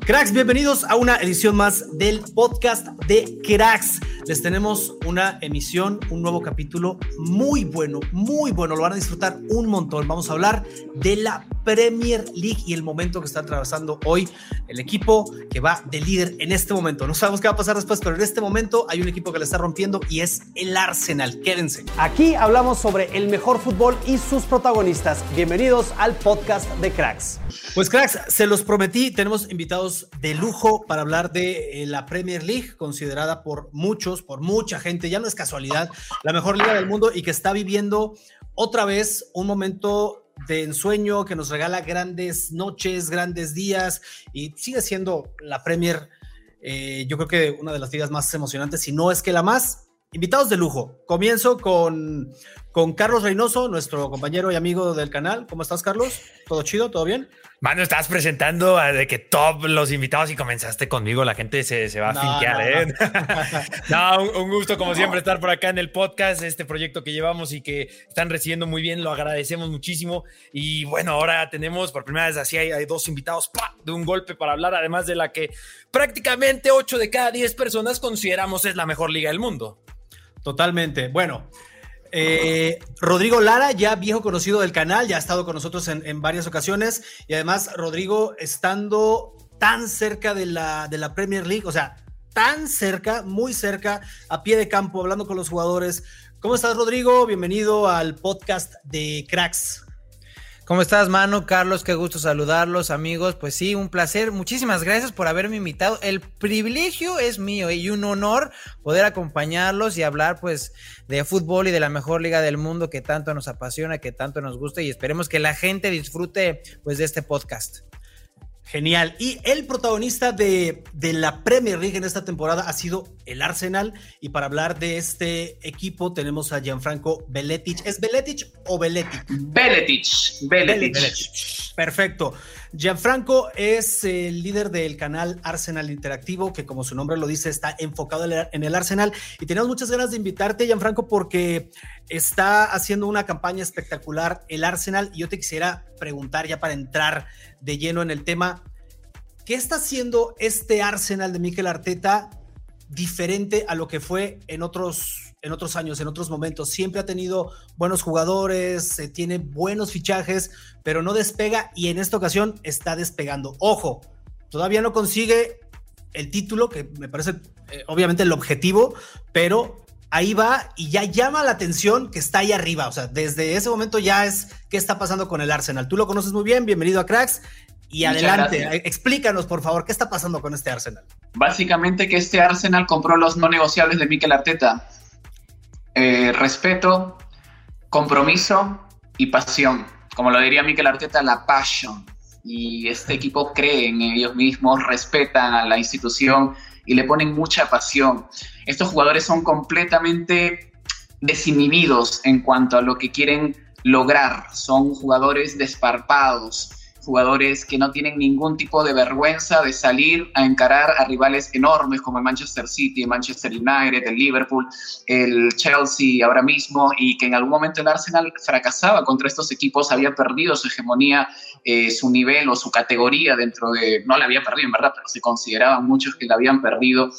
Cracks, bienvenidos a una edición más del podcast de Cracks. Les tenemos una emisión, un nuevo capítulo muy bueno, muy bueno. Lo van a disfrutar un montón. Vamos a hablar de la Premier League y el momento que está atravesando hoy el equipo que va de líder en este momento. No sabemos qué va a pasar después, pero en este momento hay un equipo que le está rompiendo y es el Arsenal. Quédense. Aquí hablamos sobre el mejor fútbol y sus protagonistas. Bienvenidos al podcast de Cracks. Pues Cracks, se los prometí, tenemos invitados de lujo para hablar de eh, la Premier League, considerada por muchos, por mucha gente, ya no es casualidad, la mejor liga del mundo y que está viviendo otra vez un momento de ensueño que nos regala grandes noches, grandes días y sigue siendo la Premier, eh, yo creo que una de las ligas más emocionantes, si no es que la más. Invitados de lujo. Comienzo con, con Carlos Reynoso, nuestro compañero y amigo del canal. ¿Cómo estás, Carlos? ¿Todo chido? ¿Todo bien? Mano, estás presentando a de que top los invitados y comenzaste conmigo. La gente se, se va a No, finquear, no, ¿eh? No, un, un gusto, como siempre, estar por acá en el podcast, este proyecto que llevamos y que están recibiendo muy bien. Lo agradecemos muchísimo. Y bueno, ahora tenemos por primera vez así hay, hay dos invitados ¡pa! de un golpe para hablar, además de la que prácticamente 8 de cada 10 personas consideramos es la mejor liga del mundo. Totalmente. Bueno, eh, Rodrigo Lara, ya viejo conocido del canal, ya ha estado con nosotros en, en varias ocasiones y además Rodrigo estando tan cerca de la, de la Premier League, o sea, tan cerca, muy cerca, a pie de campo, hablando con los jugadores. ¿Cómo estás, Rodrigo? Bienvenido al podcast de Cracks. ¿Cómo estás, Manu? Carlos, qué gusto saludarlos, amigos. Pues sí, un placer. Muchísimas gracias por haberme invitado. El privilegio es mío y un honor poder acompañarlos y hablar, pues, de fútbol y de la mejor liga del mundo que tanto nos apasiona, que tanto nos gusta y esperemos que la gente disfrute, pues, de este podcast. Genial. Y el protagonista de, de, la Premier League en esta temporada ha sido el Arsenal. Y para hablar de este equipo tenemos a Gianfranco Beletic. ¿Es Beletic o Beletic? Beletic. Beletic. Beletic. Perfecto. Gianfranco es el líder del canal Arsenal Interactivo, que como su nombre lo dice, está enfocado en el Arsenal. Y tenemos muchas ganas de invitarte, Gianfranco, porque está haciendo una campaña espectacular el Arsenal. Y yo te quisiera preguntar ya para entrar de lleno en el tema, ¿qué está haciendo este Arsenal de Mikel Arteta diferente a lo que fue en otros, en otros años, en otros momentos? Siempre ha tenido buenos jugadores, eh, tiene buenos fichajes, pero no despega y en esta ocasión está despegando. Ojo, todavía no consigue el título, que me parece eh, obviamente el objetivo, pero ahí va y ya llama la atención que está ahí arriba. O sea, desde ese momento ya es qué está pasando con el Arsenal. Tú lo conoces muy bien, bienvenido a Cracks. Y Muchas adelante, gracias. explícanos por favor, ¿qué está pasando con este Arsenal? Básicamente que este Arsenal compró los no negociables de Mikel Arteta. Eh, respeto, compromiso y pasión. Como lo diría Mikel Arteta, la passion. Y este equipo cree en ellos mismos, respetan a la institución y le ponen mucha pasión. Estos jugadores son completamente desinhibidos en cuanto a lo que quieren lograr. Son jugadores desparpados, jugadores que no tienen ningún tipo de vergüenza de salir a encarar a rivales enormes como el Manchester City, el Manchester United, el Liverpool, el Chelsea ahora mismo, y que en algún momento el Arsenal fracasaba contra estos equipos, había perdido su hegemonía, eh, su nivel o su categoría dentro de, no la había perdido en verdad, pero se consideraban muchos que la habían perdido,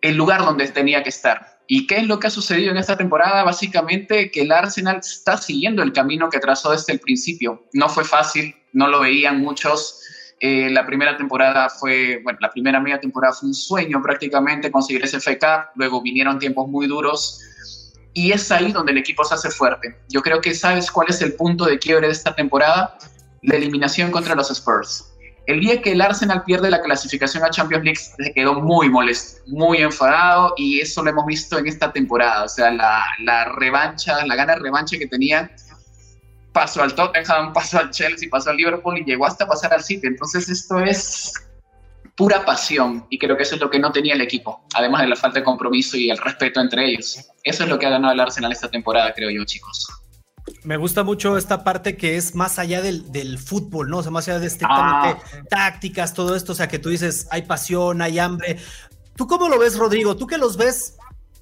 el lugar donde tenía que estar. ¿Y qué es lo que ha sucedido en esta temporada? Básicamente que el Arsenal está siguiendo el camino que trazó desde el principio. No fue fácil, no lo veían muchos. Eh, la primera temporada fue, bueno, la primera media temporada fue un sueño prácticamente conseguir ese FK, luego vinieron tiempos muy duros y es ahí donde el equipo se hace fuerte. Yo creo que sabes cuál es el punto de quiebre de esta temporada, la eliminación contra los Spurs. El día que el Arsenal pierde la clasificación a Champions League se quedó muy molesto, muy enfadado y eso lo hemos visto en esta temporada. O sea, la, la revancha, la gana revancha que tenía, pasó al Tottenham, pasó al Chelsea, pasó al Liverpool y llegó hasta pasar al City. Entonces esto es pura pasión y creo que eso es lo que no tenía el equipo, además de la falta de compromiso y el respeto entre ellos. Eso es lo que ha ganado el Arsenal esta temporada, creo yo, chicos. Me gusta mucho esta parte que es más allá del, del fútbol, ¿no? O sea, más allá de estrictamente ah. tácticas, todo esto, o sea, que tú dices, hay pasión, hay hambre. ¿Tú cómo lo ves, Rodrigo? Tú que los ves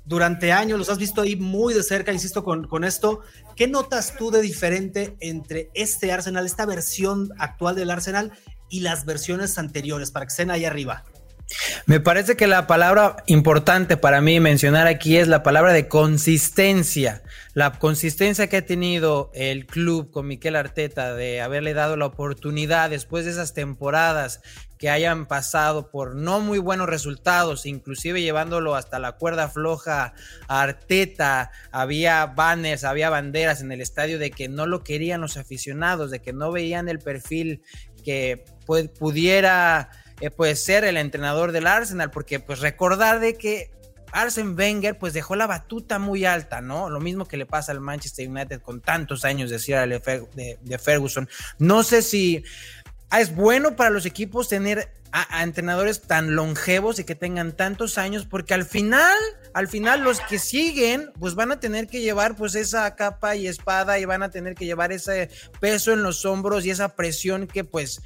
durante años, los has visto ahí muy de cerca, insisto, con, con esto. ¿Qué notas tú de diferente entre este Arsenal, esta versión actual del Arsenal y las versiones anteriores, para que estén ahí arriba? Me parece que la palabra importante para mí mencionar aquí es la palabra de consistencia. La consistencia que ha tenido el club con Miquel Arteta de haberle dado la oportunidad después de esas temporadas que hayan pasado por no muy buenos resultados, inclusive llevándolo hasta la cuerda floja a Arteta, había banners, había banderas en el estadio de que no lo querían los aficionados, de que no veían el perfil que pudiera eh, pues ser el entrenador del Arsenal, porque pues recordar de que Arsene Wenger pues dejó la batuta muy alta, ¿no? Lo mismo que le pasa al Manchester United con tantos años de, de, de Ferguson. No sé si es bueno para los equipos tener a, entrenadores tan longevos y que tengan tantos años, porque al final, al final los que siguen, pues van a tener que llevar pues esa capa y espada y van a tener que llevar ese peso en los hombros y esa presión que pues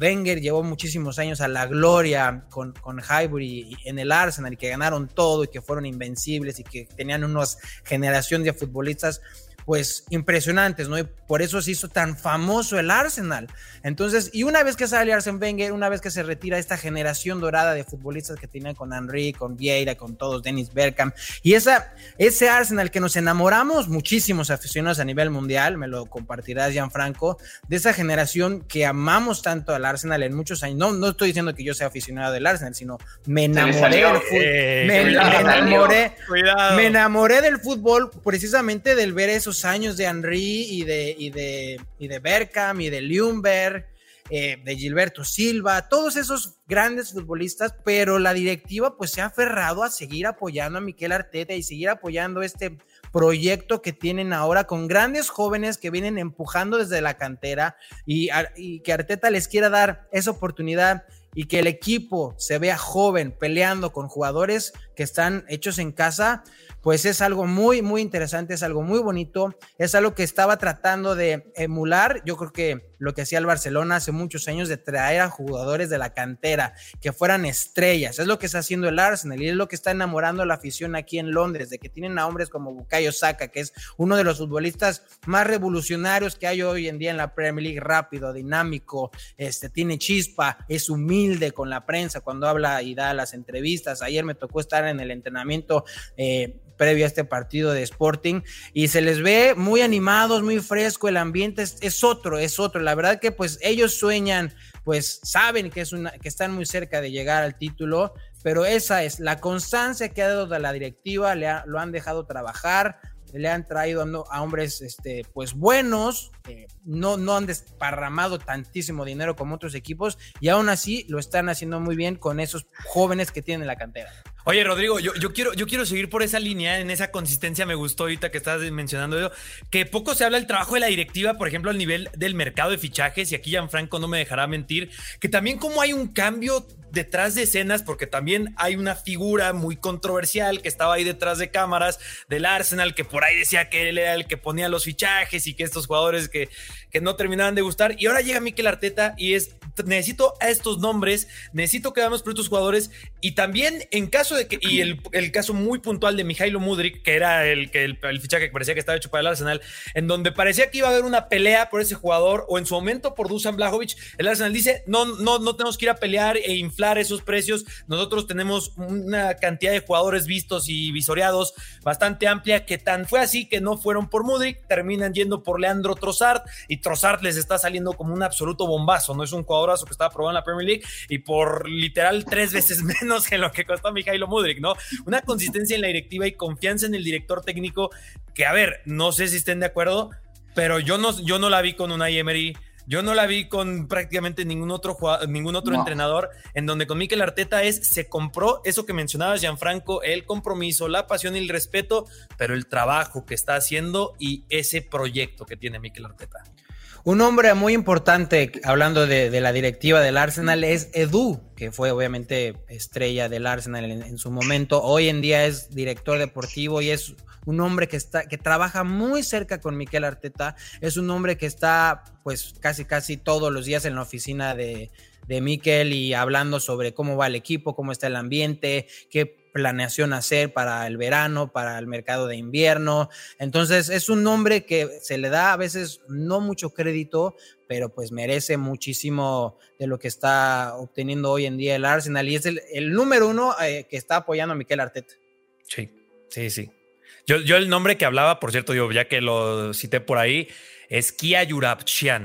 Wenger llevó muchísimos años a la gloria con, con Highbury en el Arsenal y que ganaron todo y que fueron invencibles y que tenían una generación de futbolistas pues impresionantes, ¿no? Y por eso se hizo tan famoso el Arsenal. Entonces, y una vez que sale Arsene Wenger, una vez que se retira esta generación dorada de futbolistas que tenían con Henry, con Vieira, con todos, Dennis Bergkamp, y esa, ese Arsenal que nos enamoramos muchísimos aficionados a nivel mundial, me lo compartirás, Gianfranco, de esa generación que amamos tanto al Arsenal en muchos años. No, no estoy diciendo que yo sea aficionado del Arsenal, sino me enamoré del fútbol. Eh, me, enamoré, me enamoré del fútbol precisamente del ver esos años de Henry y de, y de, y de Berkham y de Ljungberg, eh, de Gilberto Silva, todos esos grandes futbolistas, pero la directiva pues se ha aferrado a seguir apoyando a Miquel Arteta y seguir apoyando este proyecto que tienen ahora con grandes jóvenes que vienen empujando desde la cantera y, y que Arteta les quiera dar esa oportunidad y que el equipo se vea joven peleando con jugadores que están hechos en casa, pues es algo muy, muy interesante, es algo muy bonito, es algo que estaba tratando de emular, yo creo que lo que hacía el Barcelona hace muchos años de traer a jugadores de la cantera, que fueran estrellas, es lo que está haciendo el Arsenal y es lo que está enamorando a la afición aquí en Londres, de que tienen a hombres como Bukayo Saka, que es uno de los futbolistas más revolucionarios que hay hoy en día en la Premier League, rápido, dinámico, este, tiene chispa, es humilde con la prensa cuando habla y da las entrevistas, ayer me tocó estar en el entrenamiento eh, previo a este partido de Sporting y se les ve muy animados, muy fresco, el ambiente es, otro, es otro. La verdad que pues ellos sueñan, pues saben que, es una, que están muy cerca de llegar al título, pero esa es la constancia que ha dado de la directiva, le lo han dejado trabajar, le han traído a hombres este, pues buenos, no, no han desparramado tantísimo dinero como otros equipos y aún así lo están haciendo muy bien con esos jóvenes que tienen la cantera. Oye, Rodrigo, yo, quiero, yo quiero seguir por esa línea, en esa consistencia. Me gustó ahorita que estás mencionando eso, que poco se habla del trabajo de la directiva, por ejemplo, al nivel del mercado de fichajes, y aquí Gianfranco no me dejará mentir, que también como hay un cambio detrás de escenas, porque también hay una figura muy controversial que estaba ahí detrás de cámaras del Arsenal, que por ahí decía que él era el que ponía los fichajes y que estos jugadores que, que no terminaban de gustar. Y ahora llega Mikel Arteta y es necesito a estos nombres, necesito que damos por estos jugadores y también en caso de que, y el, caso muy puntual de Mijailo Mudrik, que era el, que el, fichaje que parecía que estaba hecho para el Arsenal, en donde parecía que iba a haber una pelea por ese jugador o en su momento por Dusan Blajovic, el Arsenal dice, no, no, no tenemos que ir a pelear e inflar esos precios, nosotros tenemos una cantidad de jugadores vistos y visoreados bastante amplia que tan fue así que no fueron por Mudrik, terminan yendo por Leandro Trossard y Trossard les está saliendo como un absoluto bombazo, no es un jugadorazo que estaba probando en la Premier League y por literal tres veces menos que lo que costó Mijailo Mudrik, ¿no? Una consistencia en la directiva y confianza en el director técnico que, a ver, no sé si estén de acuerdo, pero yo no, yo no la vi con una Emery, yo no la vi con prácticamente ningún otro jugador, ningún otro no. entrenador, en donde con Mikel Arteta es, se compró eso que mencionabas, Gianfranco, el compromiso, la pasión y el respeto, pero el trabajo que está haciendo y ese proyecto que tiene Mikel Arteta. Un hombre muy importante, hablando de, la directiva del Arsenal, es Edu, que fue obviamente estrella del Arsenal en, en, su momento. Hoy en día es director deportivo y es un hombre que está, que trabaja muy cerca con Miquel Arteta. Es un hombre que está, pues, casi, casi todos los días en la oficina de, de Miquel y hablando sobre cómo va el equipo, cómo está el ambiente, qué planeación hacer para el verano, para el mercado de invierno. Entonces es un nombre que se le da a veces no mucho crédito, pero pues merece muchísimo de lo que está obteniendo hoy en día el Arsenal y es el, el número uno eh, que está apoyando a Miquel Arteta. Sí, sí, sí. Yo, yo el nombre que hablaba, por cierto, yo ya que lo cité por ahí, es Kia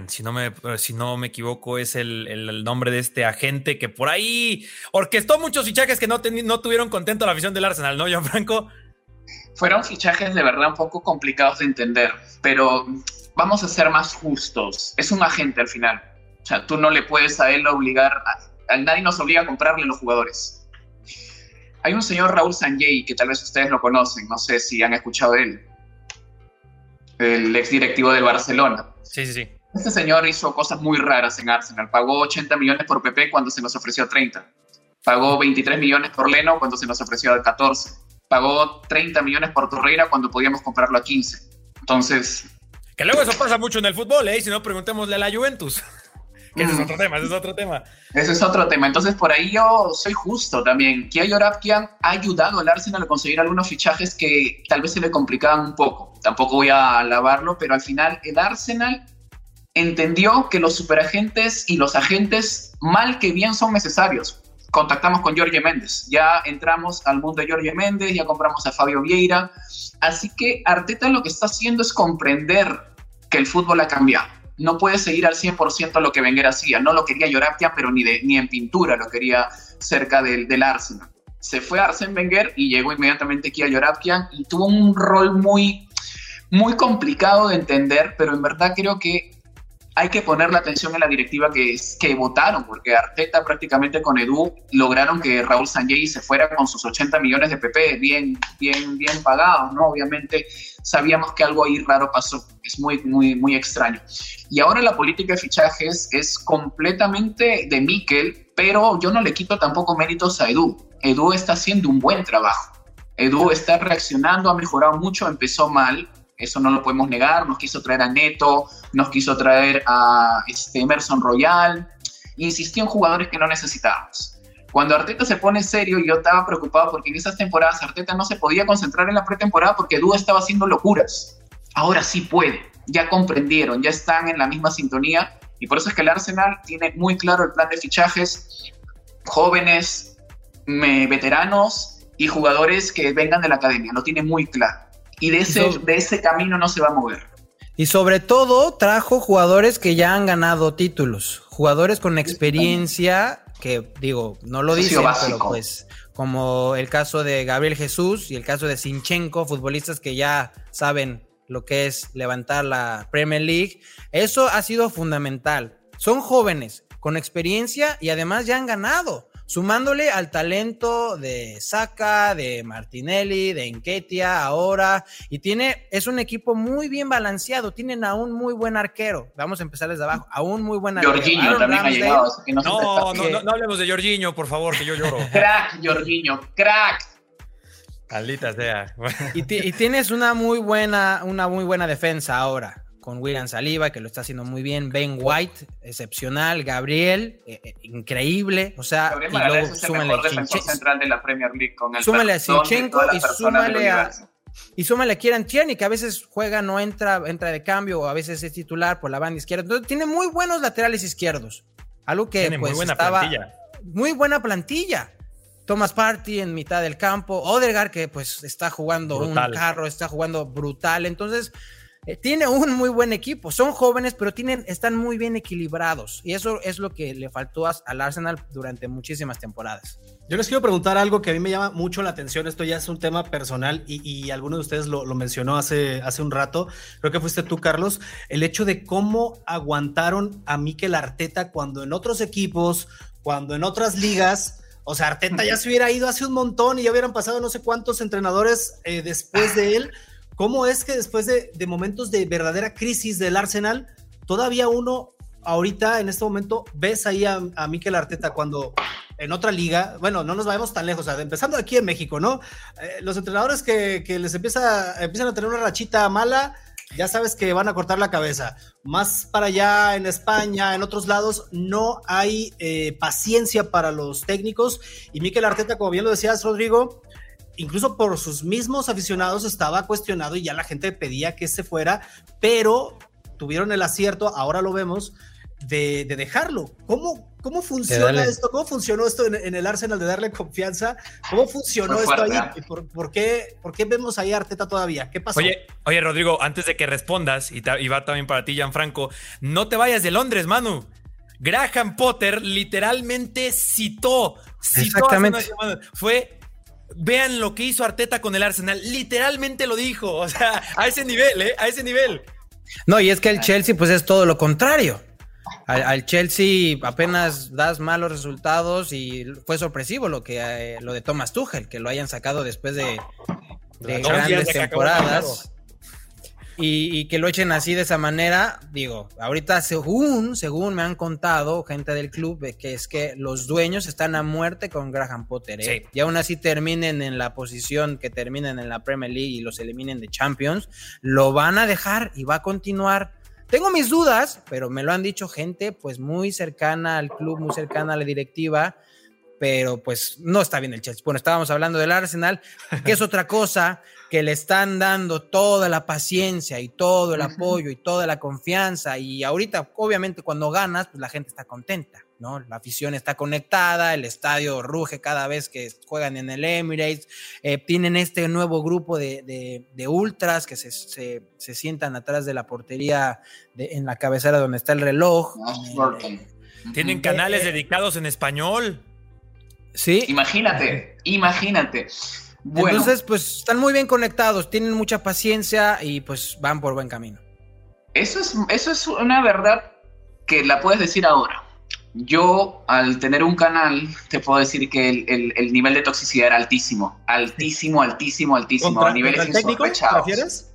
si no me, si no me equivoco, es el, el, nombre de este agente que por ahí orquestó muchos fichajes que no, no tuvieron contento la afición del Arsenal, ¿no, Gianfranco? Fueron fichajes de verdad un poco complicados de entender, pero vamos a ser más justos. Es un agente al final. O sea, tú no le puedes a él obligar, a nadie nos obliga a comprarle los jugadores. Hay un señor Raúl Sanjay, que tal vez ustedes lo conocen, no sé si han escuchado de él el ex directivo del Barcelona. Sí, sí, sí. Este señor hizo cosas muy raras en Arsenal. Pagó 80 millones por PP cuando se nos ofreció 30. Pagó 23 millones por Leno cuando se nos ofreció 14. Pagó 30 millones por Torreira cuando podíamos comprarlo a 15. Entonces... Que luego eso pasa mucho en el fútbol, ¿eh? Si no, preguntémosle a la Juventus. Ese es otro tema, ese es otro tema. Ese es otro tema. Entonces, por ahí yo soy justo también. Kia Yorapkian ha ayudado al Arsenal a conseguir algunos fichajes que tal vez se le complicaban un poco. Tampoco voy a alabarlo, pero al final el Arsenal entendió que los superagentes y los agentes, mal que bien, son necesarios. Contactamos con Jorge Méndez, ya entramos al mundo de Jorge Méndez, ya compramos a Fabio Vieira. Así que Arteta lo que está haciendo es comprender que el fútbol ha cambiado no puede seguir al 100% lo que Wenger hacía. No lo quería Llorapia, pero ni, de, ni en pintura lo quería cerca del, del Arsenal. Se fue Arsene Wenger y llegó inmediatamente aquí a Llorapia y tuvo un rol muy, muy complicado de entender, pero en verdad creo que hay que poner la atención en la directiva que, votaron, porque Arteta prácticamente con Edu lograron que Raúl Sanjay se fuera con sus 80 millones de PP bien, bien, bien pagados, ¿no? Obviamente sabíamos que algo ahí raro pasó, es muy, muy, muy extraño. Y ahora la política de fichajes es completamente de Mikel, pero yo no le quito tampoco méritos a Edu. Edu está haciendo un buen trabajo. Edu está reaccionando, ha mejorado mucho, empezó mal, eso no lo podemos negar, nos quiso traer a Neto, nos quiso traer a este Emerson Royal, insistió en jugadores que no necesitábamos. Cuando Arteta se pone serio, yo estaba preocupado porque en esas temporadas Arteta no se podía concentrar en la pretemporada porque Dúa estaba haciendo locuras. Ahora sí puede, ya comprendieron, ya están en la misma sintonía y por eso es que el Arsenal tiene muy claro el plan de fichajes, jóvenes, veteranos y jugadores que vengan de la academia, lo tiene muy claro y de ese, de ese camino no se va a mover. Y sobre todo trajo jugadores que ya han ganado títulos, jugadores con experiencia que digo, no lo dicen, pero pues como el caso de Gabriel Jesús y el caso de Sinchenko, futbolistas que ya saben lo que es levantar la Premier League, eso ha sido fundamental. Son jóvenes con experiencia y además ya han ganado sumándole al talento de Saka, de Martinelli, de Enquetia ahora, y tiene, es un equipo muy bien balanceado, tienen a un muy buen arquero, vamos a empezar desde abajo, a un muy buen arquero. Jorginho también ha llegado. No, no, no, no, no, hablemos de Jorginho, por favor, que yo lloro. crack, Jorginho, crack. Maldita sea. y, y, tienes una muy buena, una muy buena defensa ahora. Con William Saliba, que lo está haciendo muy bien, Ben White, excepcional, Gabriel, eh, eh, increíble, o sea, Gabriel y luego es el súmale mejor a central de la Premier League con el súmale a las y súmale a, y súmale a Kieran Tierney, que a veces juega, no entra, entra de cambio, o a veces es titular por la banda izquierda. Entonces, tiene muy buenos laterales izquierdos. Algo que Tiene pues, muy buena estaba- plantilla. Muy buena plantilla. Thomas Party en mitad del campo, Odegaard que pues está jugando Brutal. un carro, está jugando brutal. Entonces, eh, tiene un muy buen equipo. Son jóvenes, pero tienen, están muy bien equilibrados. Y eso es lo que le faltó a- al Arsenal durante muchísimas temporadas. Yo les quiero preguntar algo que a mí me llama mucho la atención. Esto ya es un tema personal y, y alguno de ustedes lo, lo mencionó hace, hace un rato. Creo que fuiste tú, Carlos. El hecho de cómo aguantaron a Mikel Arteta cuando en otros equipos, cuando en otras ligas, o sea, Arteta ya se hubiera ido hace un montón y ya hubieran pasado no sé cuántos entrenadores eh, después de él. ¿Cómo es que después de, momentos de verdadera crisis del Arsenal, todavía uno ahorita en este momento ves ahí a, a Mikel Arteta cuando en otra liga, bueno, no nos vayamos tan lejos, empezando aquí en México, ¿no? Eh, los entrenadores que, que les empieza, empiezan a tener una rachita mala, ya sabes que van a cortar la cabeza. Más para allá en España, en otros lados, no hay eh, paciencia para los técnicos. Y Mikel Arteta, como bien lo decías, Rodrigo, incluso por sus mismos aficionados estaba cuestionado y ya la gente pedía que se fuera, pero tuvieron el acierto, ahora lo vemos, de, de dejarlo. ¿Cómo, cómo funciona esto? ¿Cómo funcionó esto en, en el Arsenal de darle confianza? ¿Cómo funcionó esto fuerte, ahí? ¿eh? ¿Por, por qué, ¿Por qué vemos ahí a Arteta todavía? ¿Qué pasó? Oye, oye, Rodrigo, antes de que respondas, y, ta- y va también para ti, Gianfranco, no te vayas de Londres, Manu. Graham Potter literalmente citó, citó Exactamente. Fue, vean lo que hizo Arteta con el Arsenal, literalmente lo dijo, o sea, a ese nivel, ¿eh? A ese nivel. No, y es que el Chelsea, pues es todo lo contrario. Al, al Chelsea apenas das malos resultados y fue sorpresivo lo que eh, lo de Thomas Tuchel, que lo hayan sacado después de, grandes de temporadas. Y, y que lo echen así de esa manera, digo, ahorita según, según me han contado gente del club, que es que los dueños están a muerte con Graham Potter, ¿eh? Sí. y aún así terminen en la posición que terminen en la Premier League y los eliminen de Champions, lo van a dejar y va a continuar. Tengo mis dudas, pero me lo han dicho gente pues muy cercana al club, muy cercana a la directiva, pero pues no está bien el Chelsea. Bueno, estábamos hablando del Arsenal, que es otra cosa, que le están dando toda la paciencia y todo el apoyo y toda la confianza. Y ahorita, obviamente, cuando ganas, pues la gente está contenta, ¿no? La afición está conectada, el estadio ruge cada vez que juegan en el Emirates. Eh, tienen este nuevo grupo de, de- de ultras que se, se- se sientan atrás de la portería de- en la cabecera donde está el reloj. Ash Eh. Tienen canales dedicados en español. Sí. Imagínate, imagínate. Bueno, Entonces, pues están muy bien conectados, tienen mucha paciencia y pues van por buen camino. eso es, eso es una verdad que la puedes decir ahora. Yo, al tener un canal, te puedo decir que el, el- el nivel de toxicidad era altísimo. Altísimo, altísimo, altísimo. ¿Contra, a niveles el técnico? ¿Te insospechados. refieres?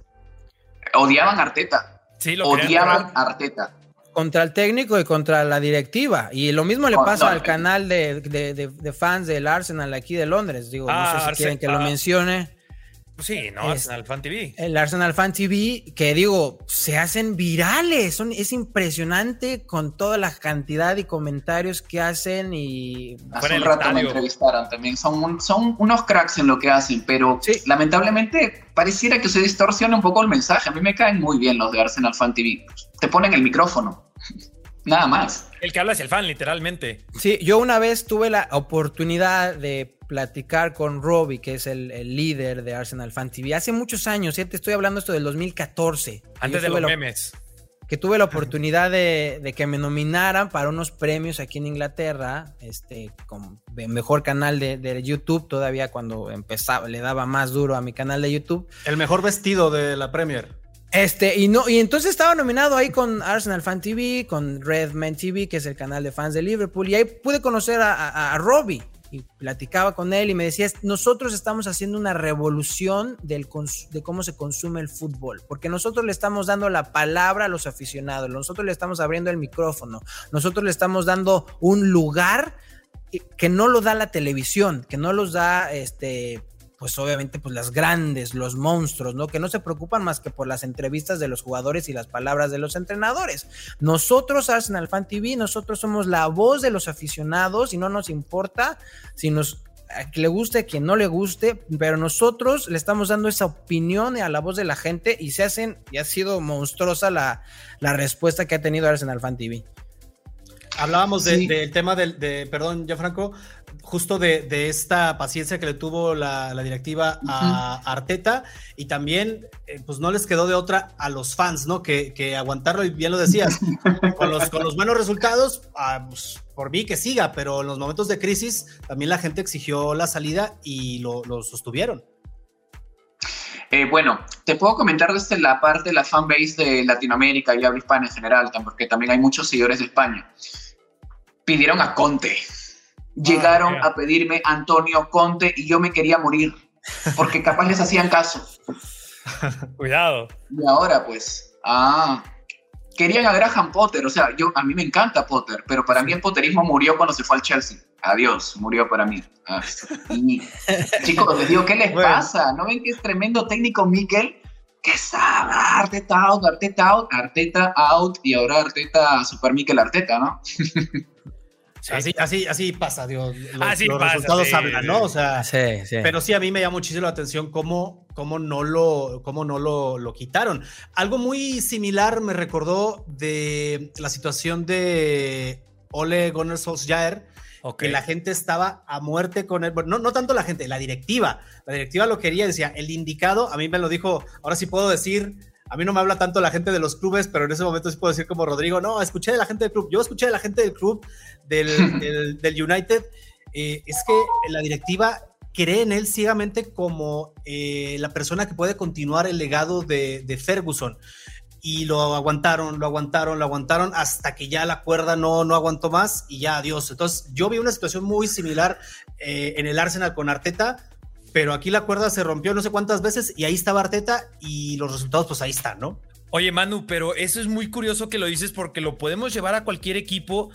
Odiaban a Arteta. Sí, lo Odiaban a Arteta. Contra el técnico y contra la directiva. Y lo mismo le Oh, pasa no, al eh. canal de, de- de- de fans del Arsenal aquí de Londres. Digo, Ah, no sé si quieren que lo ah. mencione. Sí, no, Es- Arsenal Fan TV. El Arsenal Fan TV, que digo, se hacen virales. Son, es impresionante con toda la cantidad de comentarios que hacen y Hace un rato me entrevistaron también. Son, un- son unos cracks en lo que hacen, pero Sí. lamentablemente pareciera que se distorsiona un poco el mensaje. A mí me caen muy bien los de Arsenal Fan TV. Te ponen el micrófono. Nada más. El que habla es el fan, literalmente. Sí, yo una vez tuve la oportunidad de platicar con Robbie, que es el, el líder de Arsenal Fan TV, hace muchos años, ¿eh? te estoy hablando esto del 2014. Antes de los memes. Que tuve la oportunidad de, de que me nominaran para unos premios aquí en Inglaterra, este, con mejor canal de, de YouTube, todavía cuando empezaba, le daba más duro a mi canal de YouTube. El mejor vestido de la Premier. Este, y no, y entonces estaba nominado ahí con Arsenal Fan TV, con Redman TV, que es el canal de fans de Liverpool, y ahí pude conocer a, a- a Robbie y platicaba con él y me decía, nosotros estamos haciendo una revolución del de cómo se consume el fútbol, porque nosotros le estamos dando la palabra a los aficionados, nosotros le estamos abriendo el micrófono, nosotros le estamos dando un lugar que no lo da la televisión, que no los da este pues obviamente pues las grandes, los monstruos, ¿no? Que no se preocupan más que por las entrevistas de los jugadores y las palabras de los entrenadores. Nosotros, Arsenal Fan TV, nosotros somos la voz de los aficionados y no nos importa si nos a que le guste, a quien no le guste, pero nosotros le estamos dando esa opinión a la voz de la gente y se hacen, y ha sido monstruosa la, la respuesta que ha tenido Arsenal Fan TV. Hablábamos del tema del, de, perdón, ya Franco, justo de, esta paciencia que le tuvo la, directiva a Arteta y también, eh, pues no les quedó de otra a los fans, ¿no? Que, aguantarlo, y bien lo decías, con los, con los buenos resultados, ah, pues, por mí que siga, pero en los momentos de crisis también la gente exigió la salida y lo, sostuvieron. Eh, bueno, te puedo comentar desde la parte de la fanbase de Latinoamérica y habla hispana en general, porque también hay muchos seguidores de España pidieron a Conte. Llegaron ah, a pedirme Antonio Conte y yo me quería morir, porque capaz les hacían caso. Cuidado. Y ahora pues, ah, querían a Graham Potter, o sea, yo a mí me encanta Potter, pero para mí el potterismo murió cuando se fue al Chelsea. Adiós, murió para mí. Ah, chicos, les digo, ¿qué les pasa? ¿No ven que es tremendo técnico Mikel? ¿Qué sabe? Arteta out, Arteta out, Arteta out y ahora Arteta, Super Mikel Arteta, ¿no? Así, así, así pasa, Dios. Los, resultados hablan, ¿no? O sea, pero sí a mí me llama muchísimo la atención cómo, cómo no, lo, cómo no lo, lo quitaron. Algo muy similar me recordó de la situación de Ole Gunnar Solskjaer, que la gente estaba a muerte con él. Bueno, no, no tanto la gente, la directiva. La directiva lo quería, decía, el indicado, a mí me lo dijo, ahora sí puedo decir a mí no me habla tanto la gente de los clubes, pero en ese momento sí puedo decir como Rodrigo, no, escuché de la gente del club. Yo escuché de la gente del club del, del, United. Eh, es que la directiva cree en él ciegamente como eh, la persona que puede continuar el legado de, de, Ferguson. Y lo aguantaron, lo aguantaron, lo aguantaron hasta que ya la cuerda no, no aguantó más y ya adiós. Entonces yo vi una situación muy similar eh, en el Arsenal con Arteta pero aquí la cuerda se rompió no sé cuántas veces y ahí estaba Arteta y los resultados pues ahí están, ¿no? Oye Manu, pero eso es muy curioso que lo dices porque lo podemos llevar a cualquier equipo.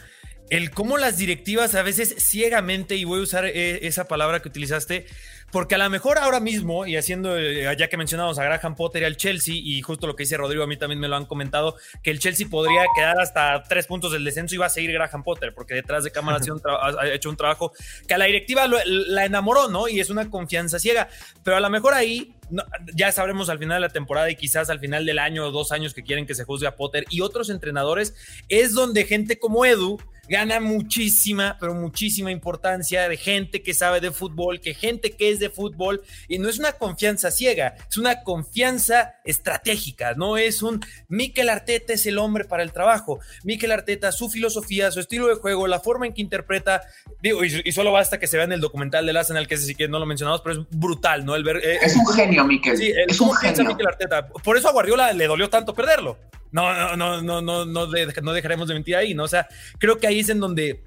El cómo las directivas a veces ciegamente, y voy a usar eh, esa palabra que utilizaste, porque a lo mejor ahora mismo, y haciendo, eh, ya que mencionamos a Graham Potter y al Chelsea, y justo lo que dice Rodrigo, a mí también me lo han comentado, que el Chelsea podría quedar hasta tres puntos del descenso y va a seguir Graham Potter, porque detrás de cámara ha, hecho un trabajo que a la directiva la enamoró, ¿no? Y es una confianza ciega. Pero a lo mejor ahí ya sabremos al final de la temporada y quizás al final del año o dos años que quieren que se juzgue a Potter y otros entrenadores, es donde gente como Edu gana muchísima, pero muchísima importancia de gente que sabe de fútbol, que gente que es de fútbol, y no es una confianza ciega, es una confianza estratégica, no es un Mikel Arteta es el hombre para el trabajo, Mikel Arteta, su filosofía, su estilo de juego, la forma en que interpreta, digo, y, solo basta que se vea en el documental del Arsenal, que ese sí que no lo mencionamos, pero es brutal, ¿no? El ver, eh, es un genio, Mikel. Sí, es un genio. Mikel Arteta. Por eso a Guardiola le dolió tanto perderlo. No, no, no, no, no, no, no dejaremos de mentir ahí, ¿no? O sea, creo que ahí es en donde,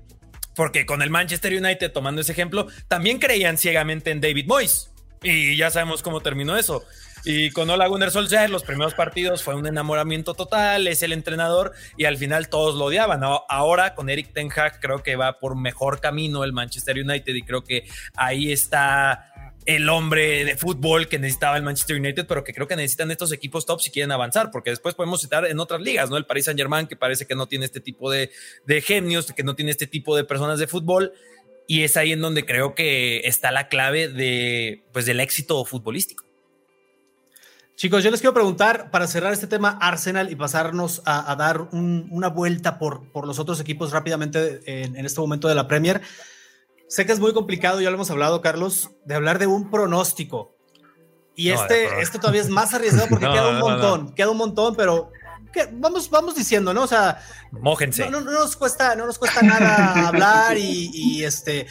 porque con el Manchester United, tomando ese ejemplo, también creían ciegamente en David Moyes. Y ya sabemos cómo terminó eso. Y con Ola Gunnar Solskjaer, los primeros partidos fue un enamoramiento total, es el entrenador y al final todos lo odiaban. Ahora con Eric Ten Hag creo que va por mejor camino el Manchester United y creo que ahí está el hombre de fútbol que necesitaba el Manchester United, pero que creo que necesitan estos equipos top si quieren avanzar, porque después podemos citar en otras ligas, ¿no? El Paris Saint Germain, que parece que no tiene este tipo de, genios, que no tiene este tipo de personas de fútbol, y es ahí en donde creo que está la clave de, pues, del éxito futbolístico. Chicos, yo les quiero preguntar para cerrar este tema Arsenal y pasarnos a, dar una vuelta por, por los otros equipos rápidamente en, en este momento de la Premier. Sé que es muy complicado, ya lo hemos hablado, Carlos, de hablar de un pronóstico. Y este, este todavía es más arriesgado porque queda un montón, queda un montón, pero vamos, vamos diciendo, ¿no? O sea, Mójense. No, nos cuesta, no nos cuesta nada hablar y, este,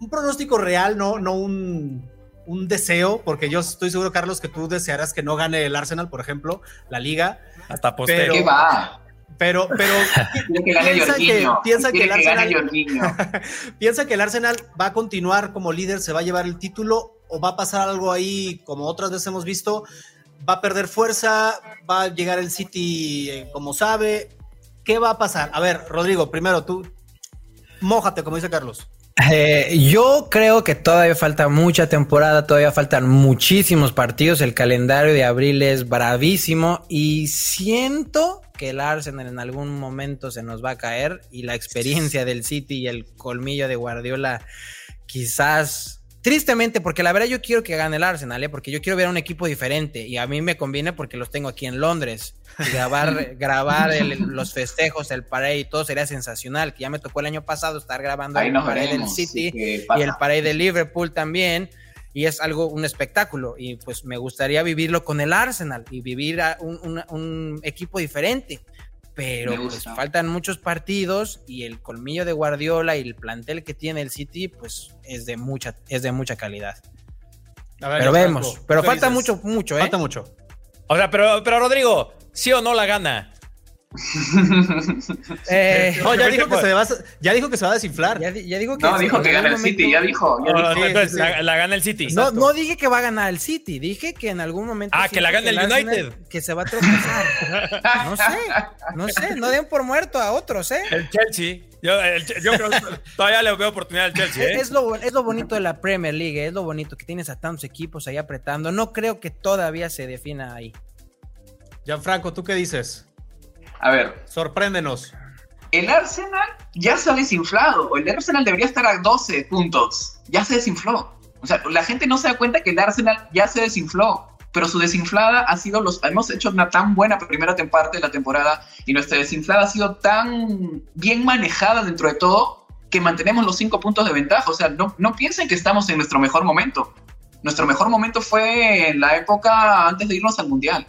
un pronóstico real, no, no un, un deseo, porque yo estoy seguro, Carlos, que tú desearás que no gane el Arsenal, por ejemplo, la liga. Hasta posterior. ¿Qué va? Pero, pero piensa, que, piensa que, el Arsenal, piensa que el Arsenal va a continuar como líder, se va a llevar el título o va a pasar algo ahí como otras veces hemos visto, va a perder fuerza, va a llegar el City eh, como sabe. ¿Qué va a pasar? A ver, Rodrigo, primero tú, mójate, como dice Carlos. Eh, yo creo que todavía falta mucha temporada, todavía faltan muchísimos partidos. El calendario de abril es bravísimo y siento que el Arsenal en algún momento se nos va a caer y la experiencia del City y el colmillo de Guardiola quizás Tristemente, porque la verdad yo quiero que gane el Arsenal, ¿eh? porque yo quiero ver un equipo diferente y a mí me conviene porque los tengo aquí en Londres. grabar grabar los festejos, el parade y todo sería sensacional, que ya me tocó el año pasado estar grabando el parade del City y el parade de Liverpool también y es algo, un espectáculo y pues me gustaría vivirlo con el Arsenal y vivir a un, un equipo diferente pero pues faltan muchos partidos y el colmillo de Guardiola y el plantel que tiene el City, pues es de mucha, es de mucha calidad. pero vemos, pero falta mucho, mucho, ¿eh? Falta mucho. O sea, pero, pero Rodrigo, ¿sí o no la gana? Eh, no, ya dijo, que se va, ya dijo que se va a desinflar. Ya, ya dijo que no, dijo que gana el City, ya dijo. La, gana el City. No, no dije que va a ganar el City, dije que en algún momento. Ah, que la gana el United. Que se va a tropezar. no sé, no sé, no den por muerto a otros, ¿eh? El Chelsea. Yo, yo creo que todavía le veo oportunidad al Chelsea. ¿eh? Es, lo, es lo bonito de la Premier League, es lo bonito que tienes a tantos equipos ahí apretando. No creo que todavía se defina ahí. Gianfranco, ¿tú qué dices? A ver. Sorpréndenos. El Arsenal ya se ha desinflado. El Arsenal debería estar a 12 puntos. Ya se desinfló. O sea, la gente no se da cuenta que el Arsenal ya se desinfló. Pero su desinflada ha sido los. Hemos hecho una tan buena primera parte de la temporada y nuestra desinflada ha sido tan bien manejada dentro de todo que mantenemos los cinco puntos de ventaja. O sea, no, no piensen que estamos en nuestro mejor momento. Nuestro mejor momento fue en la época antes de irnos al Mundial.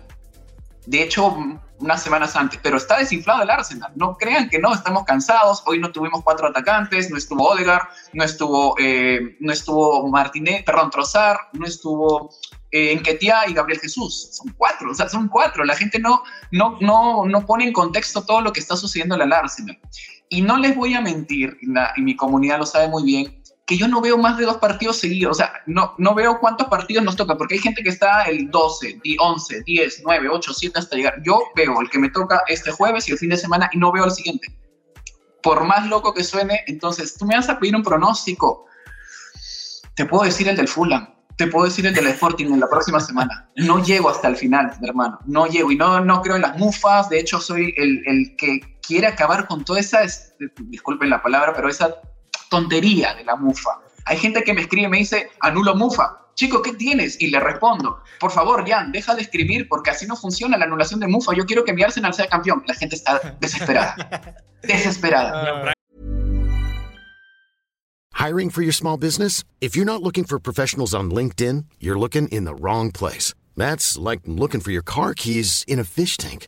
De hecho, unas semanas antes, pero está desinflado el Arsenal. No crean que no, estamos cansados. Hoy no tuvimos cuatro atacantes, no estuvo Odegar, no estuvo, eh, no estuvo Martínez, perdón, Trozar, no estuvo eh, Enquetia y Gabriel Jesús. Son cuatro, o sea, son cuatro. La gente no, no, no, no pone en contexto todo lo que está sucediendo en el Arsenal. Y no les voy a mentir, y mi comunidad lo sabe muy bien, que yo no veo más de dos partidos seguidos, o sea, no, no veo cuántos partidos nos toca, porque hay gente que está el 12, 11, 10, 9, 8, 7 hasta llegar. Yo veo el que me toca este jueves y el fin de semana y no veo el siguiente. Por más loco que suene, entonces tú me vas a pedir un pronóstico. Te puedo decir el del Fulham, te puedo decir el del Sporting en la próxima semana. No llego hasta el final, hermano, no llego y no, no creo en las mufas. De hecho, soy el, el que quiere acabar con toda esa, disculpen la palabra, pero esa tontería de la mufa. Hay gente que me escribe y me dice, anulo mufa. Chico, ¿qué tienes? Y le respondo, por favor, Jan, deja de escribir porque así no funciona la anulación de mufa. Yo quiero que mi Arsenal sea campeón. La gente está desesperada. desesperada. Hiring for your small business? If you're not looking for professionals on LinkedIn, you're looking in the wrong place. That's like looking for your car keys in a fish tank.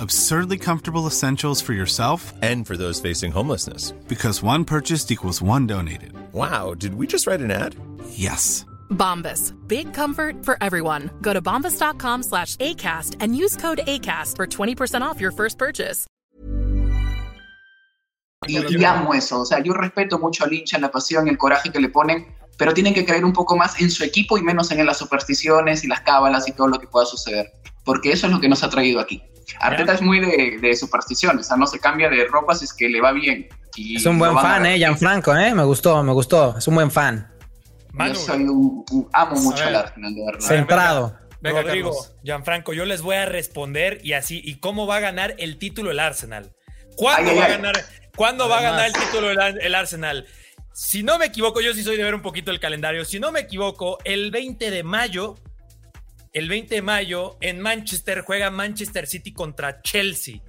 Absurdly comfortable essentials for yourself and for those facing homelessness. Because one purchased equals one donated. Wow, did we just write an ad? Yes. Bombas. Big comfort for everyone. Go to bombas.com slash ACAST and use code ACAST for 20% off your first purchase. Y, y amo eso. O sea, yo respeto mucho al hincha, la pasión, el coraje que le ponen, pero tienen que creer un poco más en su equipo y menos en las supersticiones y las cábalas y todo lo que pueda suceder. Porque eso es lo que nos ha traído aquí. Arteta es muy de, de supersticiones, o sea, no se cambia de ropa si es que le va bien. Y Es un buen fan, eh, Gianfranco, eh. Me gustó, me gustó. Es un buen fan. Manu, Yo soy un, un- amo mucho al Arsenal, de verdad. Centrado. Venga, Rodrigo, Carlos. Gianfranco, yo les voy a responder y así, ¿y cómo va a ganar el título el Arsenal? ¿Cuándo Ay, ay, va a ganar, ¿cuándo va a ganar el título el, el Arsenal? Si no me equivoco, yo sí soy de ver un poquito el calendario. Si no me equivoco, el 20 de mayo, el 20 de mayo en Manchester juega Manchester City contra Chelsea.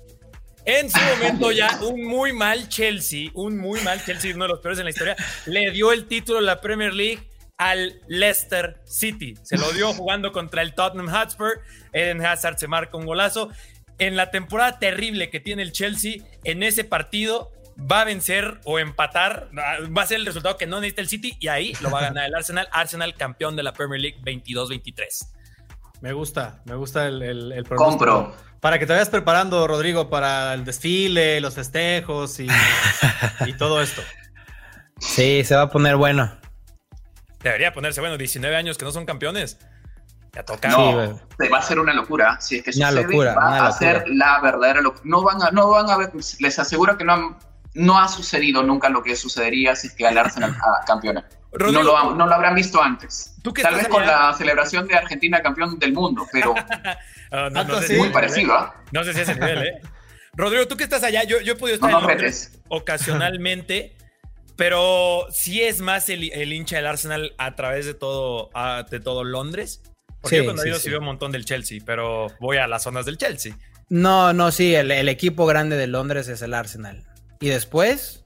En su momento ya un muy mal Chelsea, un muy mal Chelsea, uno de los peores en la historia, le dio el título de la Premier League al Leicester City. Se lo dio jugando contra el Tottenham Hotspur. Eden Hazard se marca un golazo. En la temporada terrible que tiene el Chelsea, en ese partido va a vencer o empatar, va a ser el resultado que no necesita el City y ahí lo va a ganar el Arsenal. Arsenal campeón de la Premier League 22-23. Me gusta, me gusta el, el, el pronóstico. Compro. Para que te vayas preparando, Rodrigo, para el desfile, los festejos y, y todo esto. Sí, se va a poner bueno. Debería ponerse, bueno, 19 años que no son campeones. Ya toca. Sí, No, güey. se va a ser una locura. Si es que Una sucede, locura, va una a locura. ser la verdadera locura. No van a, no van a ver, les aseguro que no, han- no ha sucedido nunca lo que sucedería si es que el Arsenal ah, campeona. Rodrigo, no, lo, no lo habrán visto antes. Tú Tal vez con allá- la celebración de Argentina campeón del mundo, pero Ah, no, sé si- muy parecido. ¿ah? No sé si es el nivel, ¿eh? Rodrigo, tú que estás allá, yo, yo he podido estar en Londres ocasionalmente, pero sí es más el, el hincha del Arsenal a través de todo, a- de todo Londres. Porque Sí, yo cuando he sí, ido sí. sí veo un montón del Chelsea, pero voy a las zonas del Chelsea. No, no, sí, el, el equipo grande de Londres es el Arsenal. Y después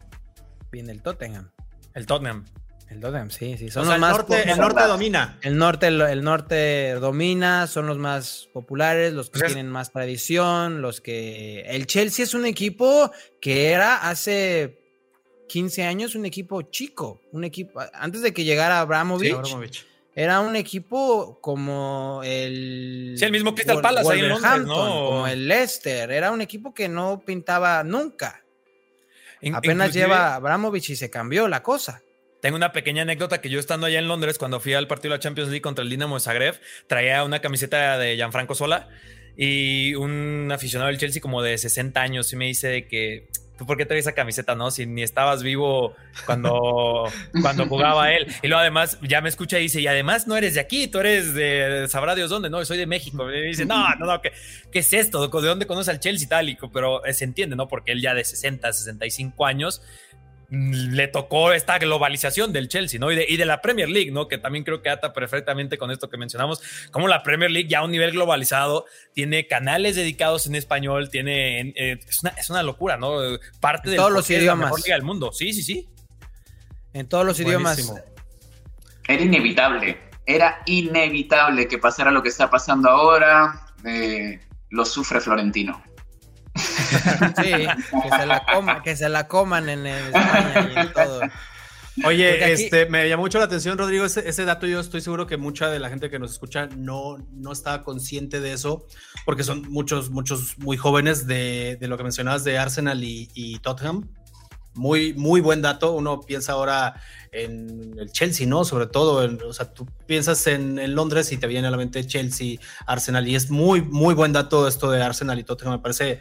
viene el Tottenham. El Tottenham. El Tottenham, sí, sí. O Son sea, el los más norte, el norte domina. El norte, el norte domina, son los más populares, los que Pues es- tienen más tradición, los que... El Chelsea es un equipo que era hace 15 años un equipo chico, un equipo... Antes de que llegara Abramovich, Sí, Abramovich. era un equipo como el... Sí, el mismo Crystal Palace ahí en Londres, ¿no? Como el Leicester, era un equipo que no pintaba nunca. In- Apenas lleva Abramovich y se cambió la cosa. Tengo una pequeña anécdota que yo estando allá en Londres, cuando fui al partido de la Champions League contra el Dinamo de Zagreb, traía una camiseta de Gianfranco Sola y un aficionado del Chelsea como de 60 años y me dice de que ¿tú por qué traes esa camiseta, no? Si ni estabas vivo cuando, cuando jugaba él. Y luego además ya me escucha y dice, y además no eres de aquí, tú eres de, sabrá Dios dónde, no, soy de México. Y me dice, no, no, no, ¿qué, qué es esto? ¿De dónde conoce al Chelsea y tal? Y pero eh, se entiende, ¿no? Porque él ya de 60, 65 años le tocó esta globalización del Chelsea, ¿no? Y de, y de la Premier League, ¿no? Que también creo que ata perfectamente con esto que mencionamos, como la Premier League ya a un nivel globalizado tiene canales dedicados en español, tiene, en- eh, es, una, es una locura, ¿no? Parte de todos los la idiomas. mejor liga del mundo, sí, sí, sí. En todos los idiomas. Era inevitable. Era inevitable que pasara lo que está pasando ahora. eh, lo sufre Florentino. Sí, que se la, coma- que se la coman en, España y en todo. Oye, aquí- este, me llamó mucho la atención, Rodrigo, ese, ese dato. Yo estoy seguro que mucha de la gente que nos escucha no, no está consciente de eso, porque son muchos, muchos muy jóvenes de, de lo que mencionabas de Arsenal y, y Tottenham. Muy, muy buen dato. Uno piensa ahora en el Chelsea, ¿no? Sobre todo, en- o sea, tú piensas en, en Londres y te viene a la mente Chelsea, Arsenal, y es muy, muy buen dato esto de Arsenal y Tottenham. Me parece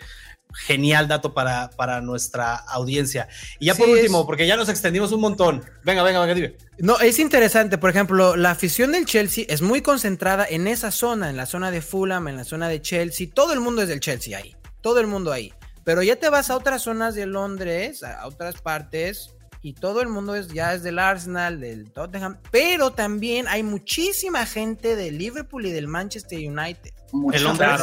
genial dato para, para nuestra audiencia. Y ya por último, es- porque ya nos extendimos un montón. Venga, venga, venga, dime. No, es interesante, por ejemplo, la afición del Chelsea es muy concentrada en esa zona, en la zona de Fulham, en la zona de Chelsea. Todo el mundo es del Chelsea ahí, todo el mundo ahí. Pero ya te vas a otras zonas de Londres, a otras partes, y todo el mundo es, ya es del Arsenal, del Tottenham. Pero también hay muchísima gente del Liverpool y del Manchester United.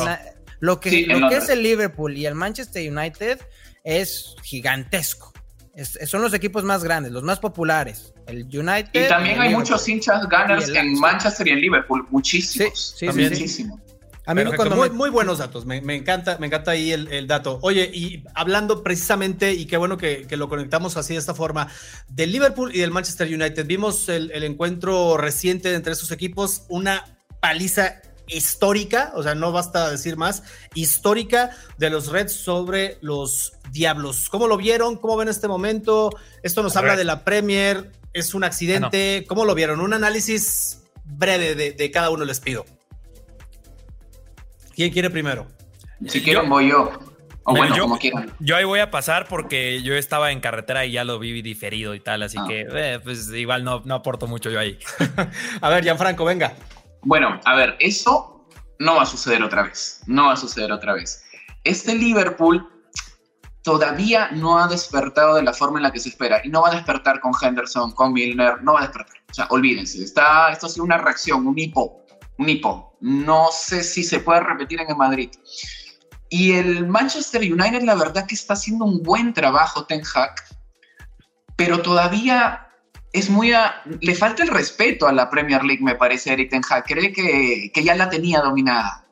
La- Lo que, Sí, lo que es el Liverpool y el Manchester United es gigantesco. Es- son los equipos más grandes, los más populares. El United. Y también el hay Liverpool. muchos hinchas gunners el en. Manchester y en Liverpool. Muchísimos. Sí, sí, También sí, sí. muchísimos. A mí Perfecto, cuando muy, me- muy buenos datos, me, me encanta, me encanta ahí el, el dato. Oye, y hablando precisamente, y qué bueno que, que lo conectamos así de esta forma, del Liverpool y del Manchester United, vimos el, el encuentro reciente entre esos equipos, una paliza histórica, o sea, no basta decir más, histórica de los Reds sobre los Diablos. ¿Cómo lo vieron? ¿Cómo ven este momento? Esto nos A habla ver. de la Premier, es un accidente, ¿cómo lo vieron? Un análisis breve de, de cada uno les pido. ¿Quién quiere primero? Si quieren voy yo. O Bueno, bueno, yo- como quieran. Yo ahí voy a pasar porque yo estaba en carretera y ya lo vi diferido y tal, así Ah. que eh, pues igual no, no aporto mucho yo ahí. A ver, Gianfranco, venga. Bueno, a ver, eso no va a suceder otra vez. No va a suceder otra vez. Este Liverpool todavía no ha despertado de la forma en la que se espera. Y no va a despertar con Henderson, con Milner, no va a despertar. O sea, olvídense. Está, esto ha sido una reacción, un hipo. Un hipo. No sé si se puede repetir en el Madrid. Y el Manchester United, la verdad que está haciendo un buen trabajo, Ten Hag, pero todavía es muy le falta el respeto a la Premier League, me parece, Eric Ten Hag. Cree que, que ya la tenía dominada.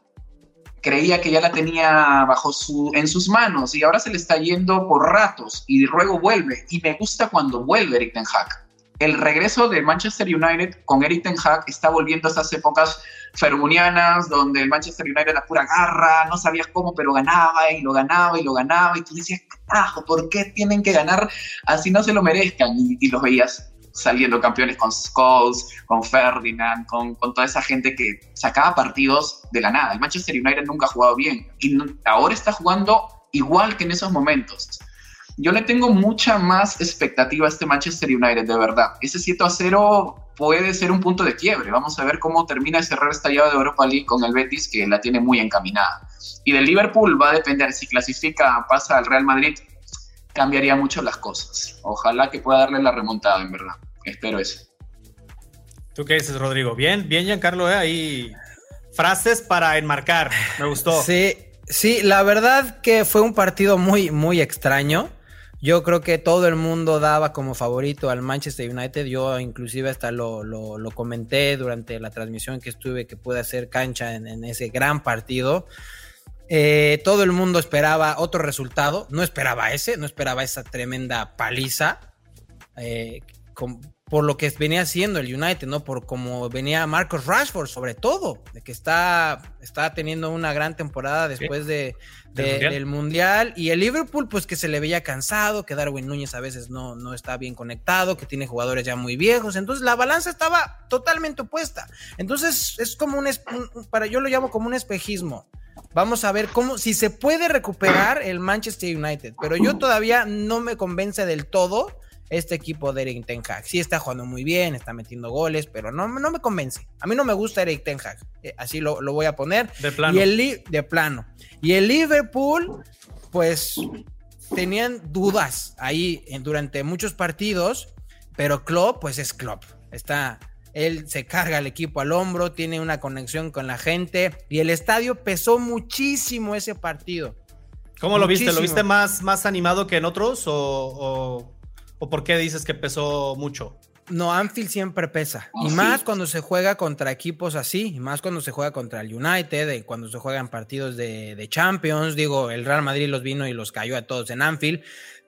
Creía que ya la tenía bajo su, en sus manos y ahora se le está yendo por ratos y luego vuelve. Y me gusta cuando vuelve Eric Ten Hag. El regreso de Manchester United con Eric Ten Hag está volviendo a esas épocas fergunianas donde el Manchester United era pura garra, no sabías cómo, pero ganaba y lo ganaba y lo ganaba y tú decías, carajo, ¿por qué tienen que ganar así no se lo merezcan? Y, los veías saliendo campeones con Scholes, con Ferdinand, con, toda esa gente que sacaba partidos de la nada. El Manchester United nunca ha jugado bien y ahora está jugando igual que en esos momentos. Yo le tengo mucha más expectativa a este Manchester United, de verdad. Ese 7 a 0 puede ser un punto de quiebre. Vamos a ver cómo termina de cerrar esta llave de Europa League con el Betis, que la tiene muy encaminada. Y del Liverpool va a depender si clasifica, pasa al Real Madrid, cambiaría mucho las cosas. Ojalá que pueda darle la remontada, en verdad. Espero eso. ¿Tú qué dices, Rodrigo? Bien, bien, Giancarlo, ¿eh? ahí frases para enmarcar. Me gustó. Sí, sí, la verdad que fue un partido muy, muy extraño. Yo creo que todo el mundo daba como favorito al Manchester United. Yo inclusive hasta lo, lo- comenté durante la transmisión que estuve que pude hacer cancha en, ese gran partido. Eh, todo el mundo esperaba otro resultado. No esperaba ese, no esperaba esa tremenda paliza. eh, por lo que venía haciendo el United, ¿no? Por como venía Marcos Rashford, sobre todo, de que está, está teniendo una gran temporada después de, Del de- Mundial. del Mundial. Y el Liverpool, pues que se le veía cansado, que Darwin Núñez a veces no, no está bien conectado, que tiene jugadores ya muy viejos. Entonces la balanza estaba totalmente opuesta. Entonces es como un- para yo lo llamo como un espejismo. Vamos a ver cómo, si se puede recuperar el Manchester United, pero yo todavía no me convence del todo este equipo de Eric Ten Hag. Sí está jugando muy bien, está metiendo goles, pero no, no me convence. A mí no me gusta Eric Ten Hag, eh, así lo, lo voy a poner. De plano. Y el de plano. Y el Liverpool, pues tenían dudas ahí en- durante muchos partidos, pero Klopp, pues es Klopp. Está, él se carga el equipo al hombro, tiene una conexión con la gente y el estadio pesó muchísimo ese partido. ¿Cómo lo viste? ¿Lo viste más, más animado que en otros? ¿O, o, o por qué dices que pesó mucho? No, Anfield siempre pesa. Ah, y sí. más cuando se juega contra equipos así, y más cuando se juega contra el United, y cuando se juegan partidos de, de Champions. Digo, el Real Madrid los vino y los cayó a todos en Anfield,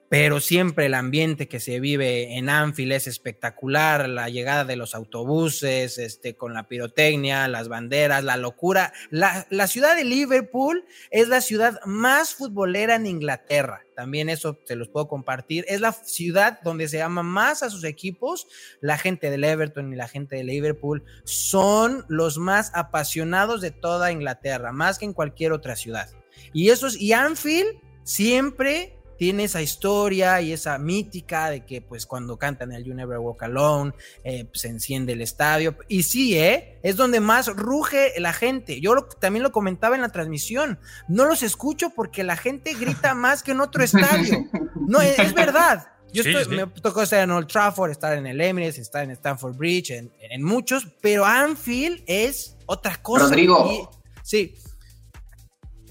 pero siempre el ambiente que se vive en Anfield es espectacular. La llegada de los autobuses, este, con la pirotecnia, las banderas, la locura. La, la ciudad de Liverpool es la ciudad más futbolera en Inglaterra. También eso se los puedo compartir. Es la ciudad donde se ama más a sus equipos la gente del Everton y la gente de Liverpool son los más apasionados de toda Inglaterra, más que en cualquier otra ciudad. Y eso es, y Anfield siempre tiene esa historia y esa mítica de que pues cuando cantan el You Never Walk Alone eh, pues, se enciende el estadio y sí, ¿eh? es donde más ruge la gente. Yo lo- también lo comentaba en la transmisión, no los escucho porque la gente grita más que en otro estadio. No, es, es verdad. Yo Sí, estoy- sí. me tocó estar en Old Trafford, estar en el Emirates, estar en Stamford Bridge, en, en muchos, pero Anfield es otra cosa. Rodrigo. Y- sí,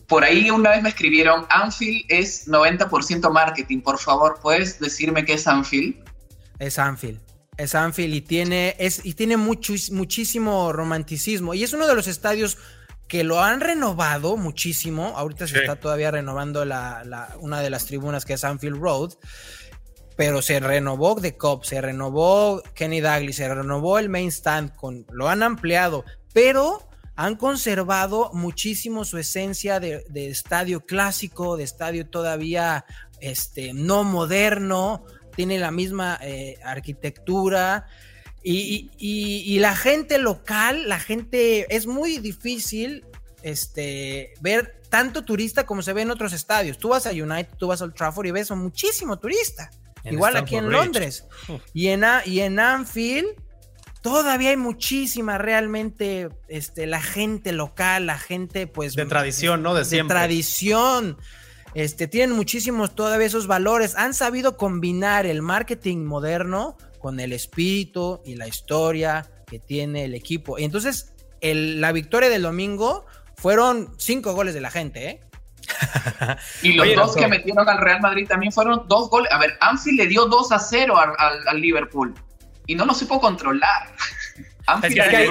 Por ahí una vez me escribieron, Anfield es 90% marketing, por favor, ¿puedes decirme qué es Anfield? es Anfield. Es Anfield y tiene, es, y tiene mucho, muchísimo romanticismo. Y es uno de los estadios que lo han renovado muchísimo. Ahorita se Sí. está todavía renovando la, la- una de las tribunas que es Anfield Road. Pero se renovó The Cop, se renovó Kenny Dalglish, se renovó el main stand, con, lo han ampliado, pero han conservado muchísimo su esencia de, de estadio clásico, de estadio todavía este, no moderno, tiene la misma eh, arquitectura. Y, y- y- y la gente local, la gente, es muy difícil este, ver tanto turista como se ve en otros estadios. Tú vas a United, tú vas al Trafford y ves muchísimo turista. Igual aquí en Londres. Y en, y en Anfield todavía hay muchísima realmente este, la gente local, la gente pues... De tradición, ¿no? De, de tradición. Este, tienen muchísimos todavía esos valores. Han sabido combinar el marketing moderno con el espíritu y la historia que tiene el equipo. Y entonces, el, la victoria del domingo fueron cinco goles de la gente, ¿eh? y los dos que metieron al Real Madrid también fueron dos goles. A ver, Anfield le dio 2 a 0 al Liverpool y no lo supo controlar. Es que ahí,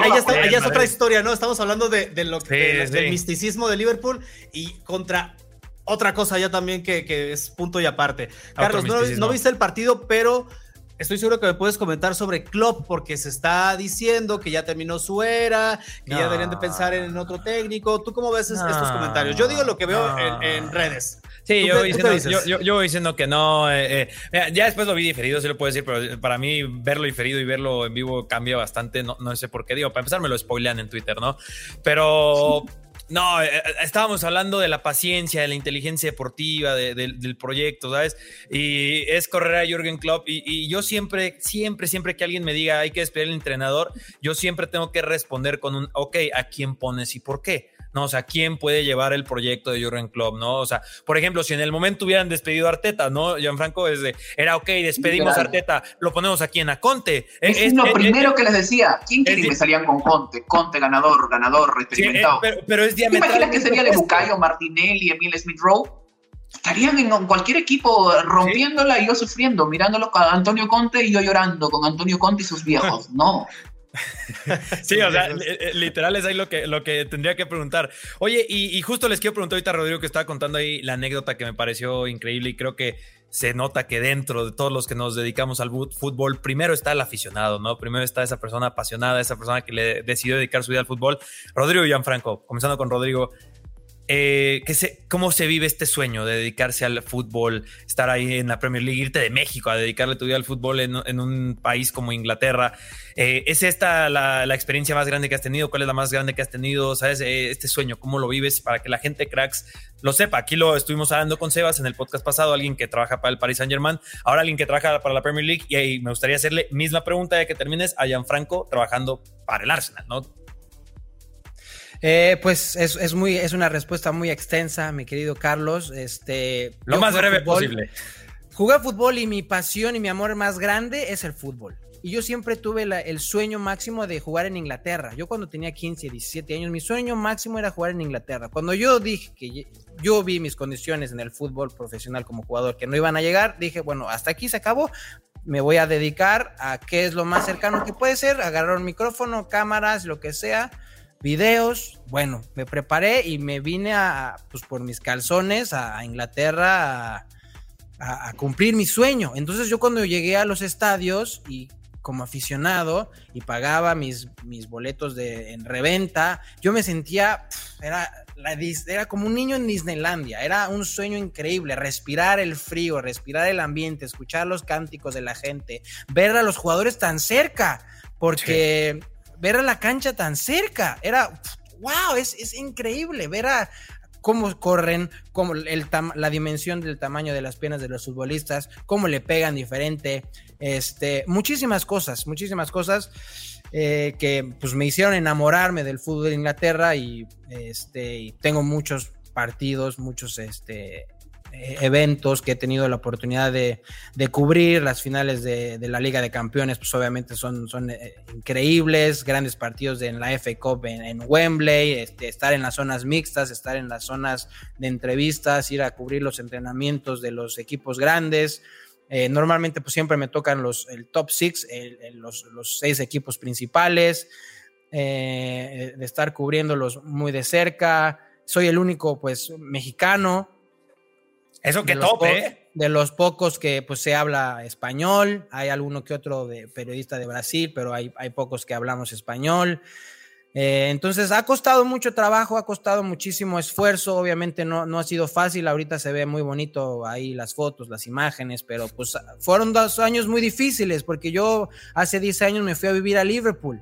es otra historia, ¿no? Estamos hablando de, lo, del misticismo de Liverpool y contra otra cosa ya también que, es punto y aparte. Carlos, no, viste el partido, pero estoy seguro que me puedes comentar sobre Klopp porque se está diciendo que ya terminó su era, que ya deberían de pensar en otro técnico. ¿Tú cómo ves estos comentarios? Yo digo lo que veo en redes. Sí, yo, voy diciendo, yo, diciendo, que no. Eh, eh, ya después lo vi diferido, se lo puedo decir, pero para mí verlo diferido y verlo en vivo cambia bastante. No, no sé por qué. Digo, para empezar me lo spoilean en Twitter, ¿no? Pero no, eh, estábamos hablando de la paciencia, de la inteligencia deportiva, del proyecto, ¿sabes? Y es correr a Jürgen Klopp. Y, y, yo siempre, siempre, siempre que alguien me diga hay que despedir al entrenador, yo siempre tengo que responder con un, ok, ¿a quién pones y por qué? ¿No? O sea, ¿quién puede llevar el proyecto de Jurgen Klopp, no? O sea, por ejemplo, si en el momento hubieran despedido a Arteta, ¿no? Gianfranco desde, era ok, despedimos a Arteta, lo ponemos aquí en Aconte. Es, lo primero que les decía, ¿quién quiere que salían con Conte? Conte, ganador, ganador, experimentado. pero, pero, es. ¿Te imaginas que sería de Bucayo, Martinelli, Emil Smith Rowe? estarían en cualquier equipo rompiéndola y yo sufriendo, mirándolo con Antonio Conte y yo llorando con Antonio Conte y sus viejos. No. sí, o sea, literal es ahí lo que, lo que tendría que preguntar. Oye, y, justo les quiero preguntar ahorita a Rodrigo que estaba contando ahí la anécdota que me pareció increíble y creo que se nota que dentro de todos los que nos dedicamos al fútbol, primero está el aficionado, ¿no? Primero está esa persona apasionada, esa persona que le decidió dedicar su vida al fútbol. Rodrigo y Gianfranco, comenzando con Rodrigo, eh, ¿Cómo se vive este sueño de dedicarse al fútbol, estar ahí en la Premier League, irte de México a dedicarle tu vida al fútbol en, un país como Inglaterra? Eh, ¿Es esta la, experiencia más grande que has tenido? ¿Cuál es la más grande que has tenido? ¿Sabes? Eh, este sueño, ¿cómo lo vives para que la gente cracks lo sepa? Aquí lo estuvimos hablando con Sebas en el podcast pasado, alguien que trabaja para el Paris Saint Germain, ahora alguien que trabaja para la Premier League y ahí me gustaría hacerle misma pregunta de que termines a Gianfranco trabajando para el Arsenal, ¿no? Eh, pues es, muy, es una respuesta muy extensa, mi querido Carlos. Este, Lo más breve posible. Jugué fútbol y mi pasión y mi amor más grande es el fútbol. Y yo siempre tuve el sueño máximo de jugar en Inglaterra. Yo cuando tenía 15, 17 años, mi sueño máximo era jugar en Inglaterra. Cuando yo dije que yo vi mis condiciones en el fútbol profesional como jugador que no iban a llegar, dije, bueno, hasta aquí se acabó. Me voy a dedicar a qué es lo más cercano que puede ser, agarrar un micrófono, cámaras, lo que sea videos. Bueno, me preparé y me vine a, pues por mis calzones a, Inglaterra a, cumplir mi sueño. Entonces yo cuando llegué a los estadios y como aficionado y pagaba mis, mis boletos de, en reventa, yo me sentía, era, era como un niño en Disneylandia, era un sueño increíble, respirar el frío, respirar el ambiente, escuchar los cánticos de la gente, ver a los jugadores tan cerca, porque ver a la cancha tan cerca. Era, wow, es, increíble ver a cómo corren, cómo el la dimensión del tamaño de las piernas de los futbolistas, cómo le pegan diferente, este, muchísimas cosas, muchísimas cosas eh, que pues me hicieron enamorarme del fútbol de Inglaterra y, este, y tengo muchos partidos, muchos este, eventos que he tenido la oportunidad de, cubrir, las finales de, la Liga de Campeones, pues obviamente son, eh, increíbles, grandes partidos en la FA Cup en, Wembley, este, estar en las zonas mixtas, estar en las zonas de entrevistas, ir a cubrir los entrenamientos de los equipos grandes. Eh, normalmente pues siempre me tocan los, el top six, los, seis equipos principales, de estar cubriéndolos muy de cerca. Soy el único pues mexicano eso que top, ¿eh? De los pocos que pues se habla español, hay alguno que otro de periodista de Brasil, pero hay, hay pocos que hablamos español. Eh, entonces ha costado mucho trabajo, ha costado muchísimo esfuerzo, obviamente no, no ha sido fácil, ahorita se ve muy bonito ahí las fotos, las imágenes, pero pues fueron dos años muy difíciles porque yo hace 10 años me fui a vivir a Liverpool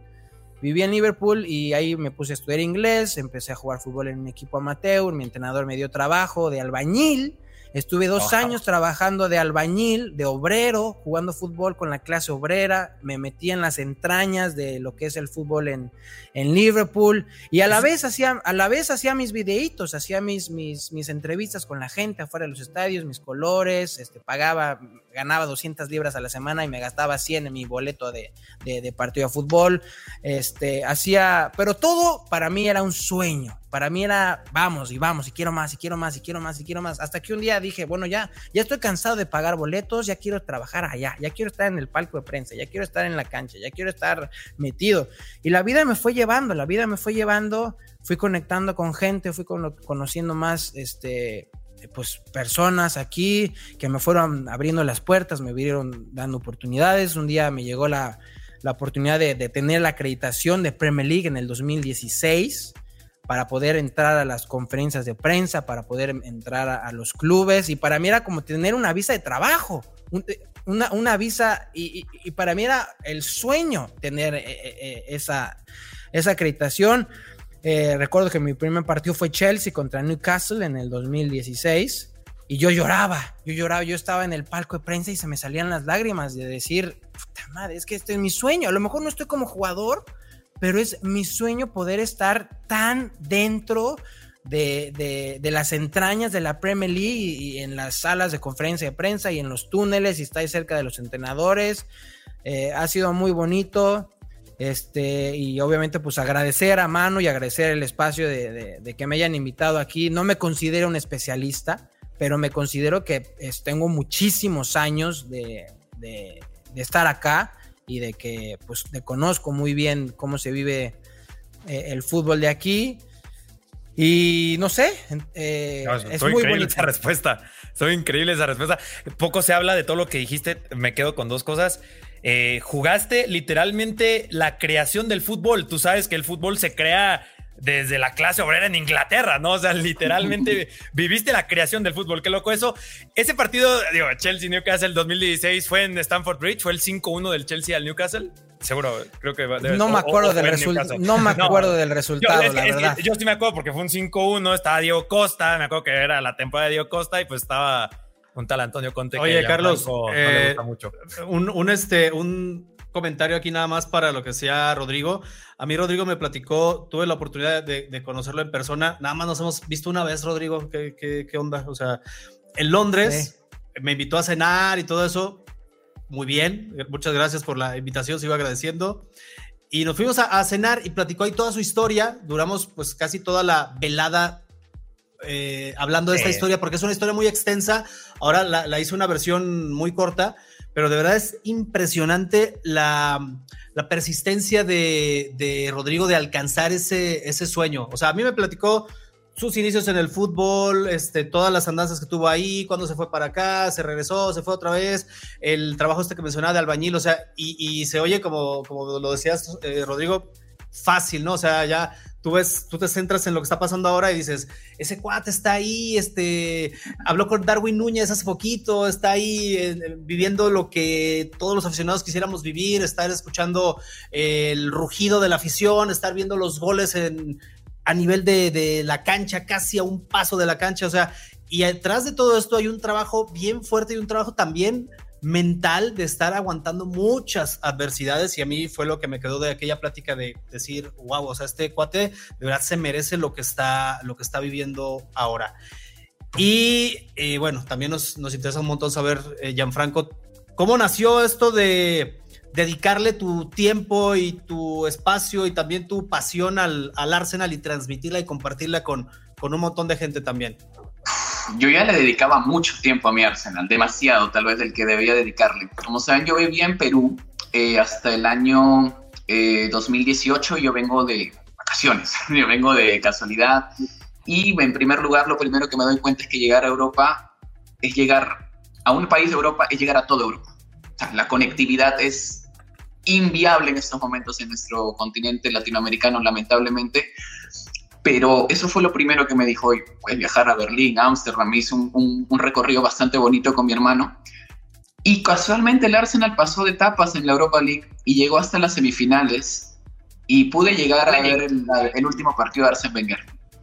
Viví en Liverpool y ahí me puse a estudiar inglés, empecé a jugar fútbol en un equipo amateur, mi entrenador me dio trabajo de albañil Estuve dos años trabajando de albañil, de obrero, jugando fútbol con la clase obrera. Me metí en las entrañas de lo que es el fútbol en, en Liverpool. Y a la vez hacía, a la vez hacía mis videitos, hacía mis, mis, mis entrevistas con la gente afuera de los estadios, mis colores, este, pagaba, ganaba 200 libras a la semana y me gastaba 100 en mi boleto de, de, partido de fútbol. Este, hacía, pero todo para mí era un sueño para mí era vamos y vamos y quiero más y quiero más y quiero más y quiero más. Hasta que un día dije, bueno, ya, ya estoy cansado de pagar boletos, ya quiero trabajar allá, ya quiero estar en el palco de prensa, ya quiero estar en la cancha, ya quiero estar metido. Y la vida me fue llevando, la vida me fue llevando, fui conectando con gente, fui conociendo más, este, pues personas aquí que me fueron abriendo las puertas, me vieron dando oportunidades. Un día me llegó la, la oportunidad de, tener la acreditación de Premier League en el 2016 para poder entrar a las conferencias de prensa, para poder entrar a, los clubes. Y para mí era como tener una visa de trabajo, eh, una, visa, y, para mí era el sueño tener eh, eh, esa, esa acreditación. Recuerdo que mi primer partido fue Chelsea contra Newcastle en el 2016 y yo lloraba, yo lloraba, yo estaba en el palco de prensa y se me salían las lágrimas de decir, puta madre, es que este es mi sueño, a lo mejor no estoy como jugador, pero es mi sueño poder estar tan dentro de, las entrañas de la Premier League y, en las salas de conferencia de prensa y en los túneles y estar cerca de los entrenadores. Eh, ha sido muy bonito. Este, y obviamente, pues agradecer a mano y agradecer el espacio de, que me hayan invitado aquí. No me considero un especialista, pero me considero que tengo muchísimos años de, estar acá y de que pues te conozco muy bien cómo se vive eh, el fútbol de aquí. Y no sé, eh, es muy increíble esa respuesta. Soy increíble esa respuesta. Poco se habla de todo lo que dijiste. Me quedo con dos cosas. Eh, jugaste literalmente la creación del fútbol. Tú sabes que el fútbol se crea desde la clase obrera en Inglaterra, ¿no? O sea, literalmente viviste la creación del fútbol. Qué loco eso. Ese partido, digo, Chelsea-Newcastle 2016 fue en Stamford Bridge, fue el 5-1 del Chelsea al Newcastle. Seguro, creo que no, me acuerdo del resultado. No me acuerdo del resultado, la verdad. yo sí me acuerdo porque fue un 5-1, estaba Diego Costa, me acuerdo que era la temporada de Diego Costa y pues estaba un tal Antonio Conte. Oye, Carlos, eh, mucho. Un, un, este, un comentario aquí nada más para lo que sea Rodrigo. A mí Rodrigo me platicó, tuve la oportunidad de, conocerlo en persona, nada más nos hemos visto una vez, Rodrigo, ¿qué, qué, onda? O sea, en Londres me invitó a cenar y todo eso, muy bien, muchas gracias por la invitación, sigo agradeciendo. Y nos fuimos a, cenar y platicó ahí toda su historia, duramos pues casi toda la velada eh, hablando de esta historia, porque es una historia muy extensa, ahora la, la hice una versión muy corta, pero de verdad es impresionante la, persistencia de, Rodrigo de alcanzar ese, ese sueño. O sea, a mí me platicó sus inicios en el fútbol, este, todas las andanzas que tuvo ahí, cuando se fue para acá, se regresó, se fue otra vez, el trabajo este que mencionaba de albañil, o sea, y, se oye como, como lo decías, eh, Rodrigo, fácil, ¿no? O sea, ya tú ves, tú te centras en lo que está pasando ahora y dices, ese cuate está ahí, este, habló con Darwin Núñez hace poquito, está ahí viviendo lo que todos los aficionados quisiéramos vivir, estar escuchando el rugido de la afición, estar viendo los goles en, a nivel de, de la cancha, casi a un paso de la cancha, o sea, y detrás de todo esto hay un trabajo bien fuerte y un trabajo también mental de estar aguantando muchas adversidades y a mí fue lo que me quedó de aquella plática de decir, wow, o sea, este cuate de verdad se merece lo que está, lo que está viviendo ahora. Y, bueno, también nos, interesa un montón saber, eh, Gianfranco, ¿cómo nació esto de dedicarle tu tiempo y tu espacio y también tu pasión al, al Arsenal y transmitirla y compartirla con, con un montón de gente también? Yo ya le dedicaba mucho tiempo a mi Arsenal, demasiado tal vez del que debía dedicarle. Como saben, yo vivía en Perú eh, hasta el año 2018, eh, yo vengo de vacaciones, yo vengo de casualidad. Y en primer lugar, lo primero que me doy cuenta es que llegar a Europa es llegar a un país de Europa, es llegar a toda Europa. la conectividad es inviable en estos momentos en nuestro continente latinoamericano, lamentablemente. Pero eso fue lo primero que me dijo hoy, pues viajar a Berlín, Ámsterdam, hice un, un, recorrido bastante bonito con mi hermano. Y casualmente el Arsenal pasó de etapas en la Europa League y llegó hasta las semifinales. y pude llegar a ver el, el último partido de Arsène Wenger.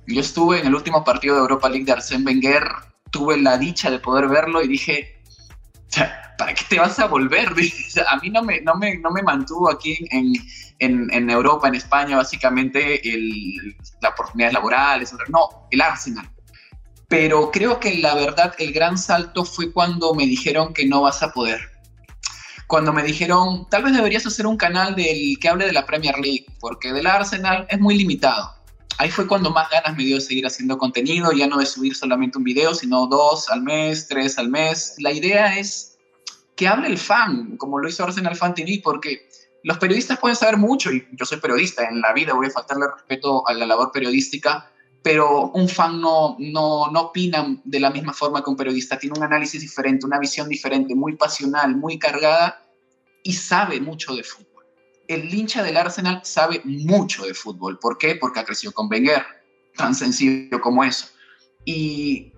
Yo estuve en el último partido de Europa League de Arsène Wenger, tuve la dicha de poder verlo y dije, ¿para qué te vas a volver? a mí no me, no me, no me mantuvo aquí en, en, en, Europa, en España, básicamente el, las oportunidades laborales, no, el Arsenal. Pero creo que la verdad, el gran salto fue cuando me dijeron que no vas a poder. Cuando me dijeron, tal vez deberías hacer un canal del que hable de la Premier League, porque del Arsenal es muy limitado. Ahí fue cuando más ganas me dio de seguir haciendo contenido, ya no de subir solamente un video, sino dos al mes, tres al mes. La idea es que hable el fan, como lo hizo Arsenal Fan porque los periodistas pueden saber mucho, y yo soy periodista, en la vida voy a faltarle respeto a la labor periodística, pero un fan no, no, no opina de la misma forma que un periodista, tiene un análisis diferente, una visión diferente, muy pasional, muy cargada, y sabe mucho de fútbol. El hincha del Arsenal sabe mucho de fútbol. ¿Por qué? Porque ha crecido con Wenger, tan sencillo como eso. Y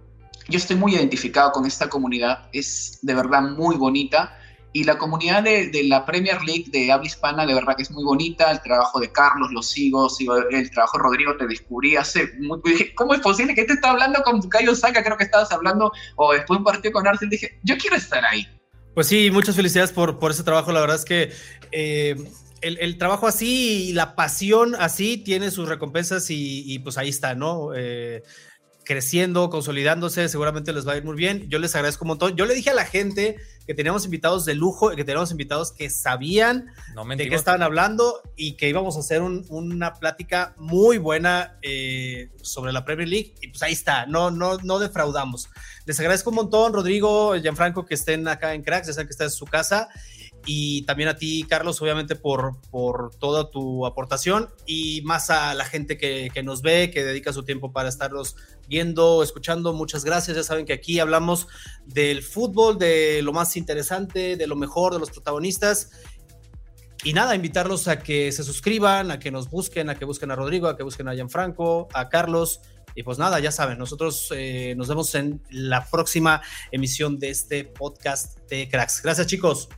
yo estoy muy identificado con esta comunidad, es de verdad muy bonita. Y la comunidad de, de, la Premier League de habla hispana, de verdad que es muy bonita. El trabajo de Carlos lo sigo, sigo el trabajo de Rodrigo, te descubrí hace. Muy, dije, ¿cómo es posible que te está hablando con Cayo Saca? Creo que estabas hablando, o después un partido con Arsenal. Dije, yo quiero estar ahí. Pues sí, muchas felicidades por, por ese trabajo. La verdad es que eh, el, el, trabajo así y la pasión así tiene sus recompensas y, y pues ahí está, ¿no? Eh, creciendo, consolidándose, seguramente les va a ir muy bien. Yo les agradezco un montón. Yo le dije a la gente que teníamos invitados de lujo, que teníamos invitados que sabían no de qué estaban hablando y que íbamos a hacer un, una plática muy buena eh, sobre la Premier League. Y pues ahí está, no, no, no defraudamos. Les agradezco un montón, Rodrigo, Gianfranco, que estén acá en Cracks, ya saben que está en su casa y también a ti, Carlos, obviamente por, por toda tu aportación y más a la gente que, que, nos ve, que dedica su tiempo para estarlos viendo, escuchando. Muchas gracias. Ya saben que aquí hablamos del fútbol, de lo más interesante, de lo mejor, de los protagonistas. Y nada, invitarlos a que se suscriban, a que nos busquen, a que busquen a Rodrigo, a que busquen a Gianfranco, a Carlos. Y pues nada, ya saben, nosotros eh, nos vemos en la próxima emisión de este podcast de Cracks. Gracias, chicos.